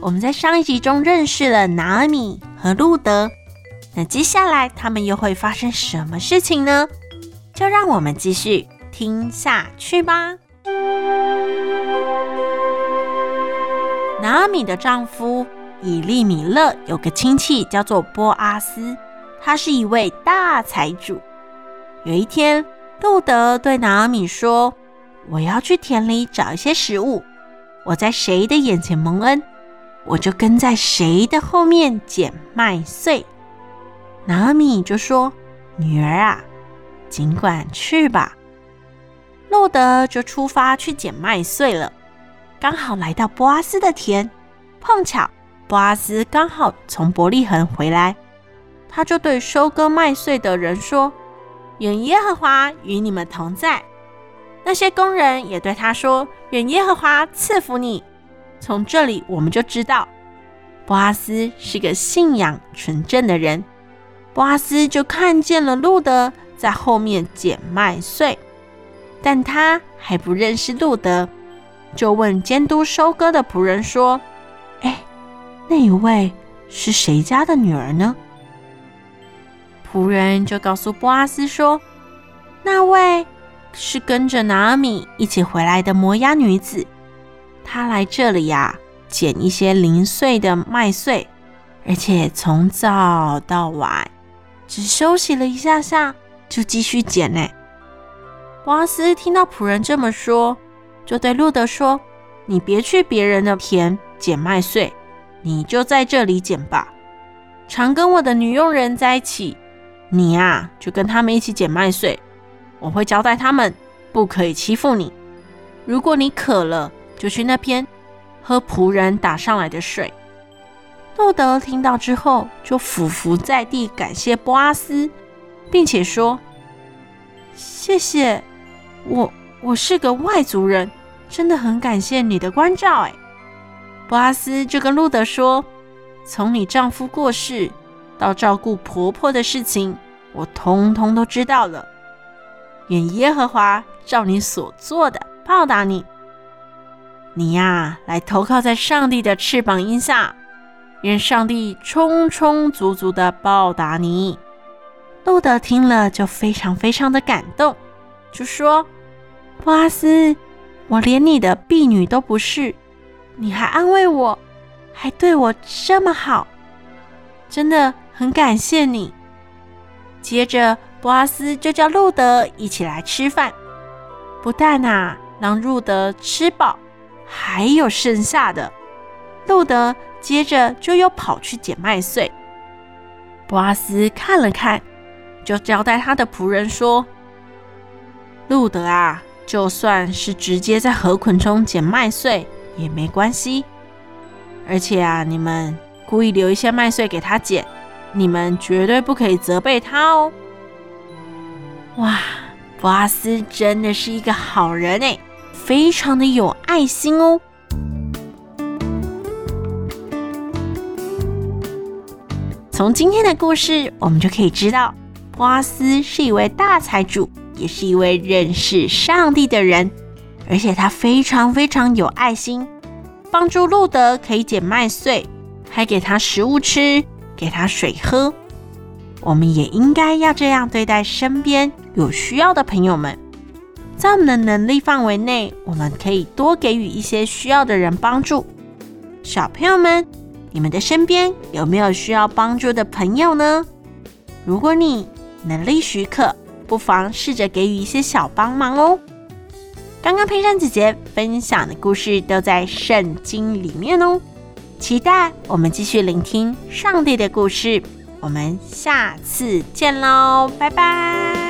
我们在上一集中认识了拿俄米和路得，那接下来他们又会发生什么事情呢？就让我们继续听下去吧。拿俄米的丈夫以利米勒有个亲戚叫做波阿斯，他是一位大财主。有一天，路德对拿俄米说：“我要去田里找一些食物，我在谁的眼前蒙恩？”我就跟在谁的后面捡麦穗。拿俄米就说：“女儿啊，尽管去吧。”路德就出发去捡麦穗了。刚好来到波阿斯的田，碰巧波阿斯刚好从伯利恒回来，他就对收割麦穗的人说：“愿耶和华与你们同在。”那些工人也对他说：“愿耶和华赐福你。”从这里我们就知道，波阿斯是个信仰纯正的人。波阿斯就看见了路德在后面捡麦穗，但他还不认识路德，就问监督收割的仆人说：“哎，那一位是谁家的女儿呢？”仆人就告诉波阿斯说：“那位是跟着拿俄米一起回来的摩押女子。”他来这里呀、捡一些零碎的麦穗，而且从早到晚只休息了一下下，就继续捡呢。波阿斯听到仆人这么说，就对路德说：“你别去别人的田捡麦穗，你就在这里捡吧。常跟我的女佣人在一起，你呀、就跟他们一起捡麦穗。我会交代他们，不可以欺负你。如果你渴了，”就去那边喝仆人打上来的水。路德听到之后，就俯伏在地感谢波阿斯，并且说：“谢谢，我我是个外族人，真的很感谢你的关照。”哎，波阿斯就跟路德说：“从你丈夫过世到照顾婆婆的事情，我通通都知道了。愿耶和华照你所做的报答你。”你呀，来投靠在上帝的翅膀荫下，愿上帝充充足足的报答你。路德听了就非常非常的感动，就说：“波阿斯，我连你的婢女都不是，你还安慰我，还对我这么好，真的很感谢你。”接着，波阿斯就叫路德一起来吃饭，不但啊，让路得吃饱。还有剩下的，路德接着就又跑去捡麦穗。博阿斯看了看，就交代他的仆人说：“路德啊，就算是直接在河捆中捡麦穗也没关系。而且啊，你们故意留一些麦穗给他捡，你们绝对不可以责备他哦。”哇，博阿斯真的是一个好人哎！非常的有爱心哦。从今天的故事，我们就可以知道，波阿斯是一位大财主，也是一位认识上帝的人，而且他非常非常有爱心，帮助路德可以捡麦穗，还给他食物吃，给他水喝。我们也应该要这样对待身边有需要的朋友们。在我们的能力范围内，我们可以多给予一些需要的人帮助。小朋友们，你们的身边有没有需要帮助的朋友呢？如果你能力许可，不妨试着给予一些小帮忙哦。刚刚佩珊姐姐分享的故事都在圣经里面哦，期待我们继续聆听上帝的故事。我们下次见喽，拜拜。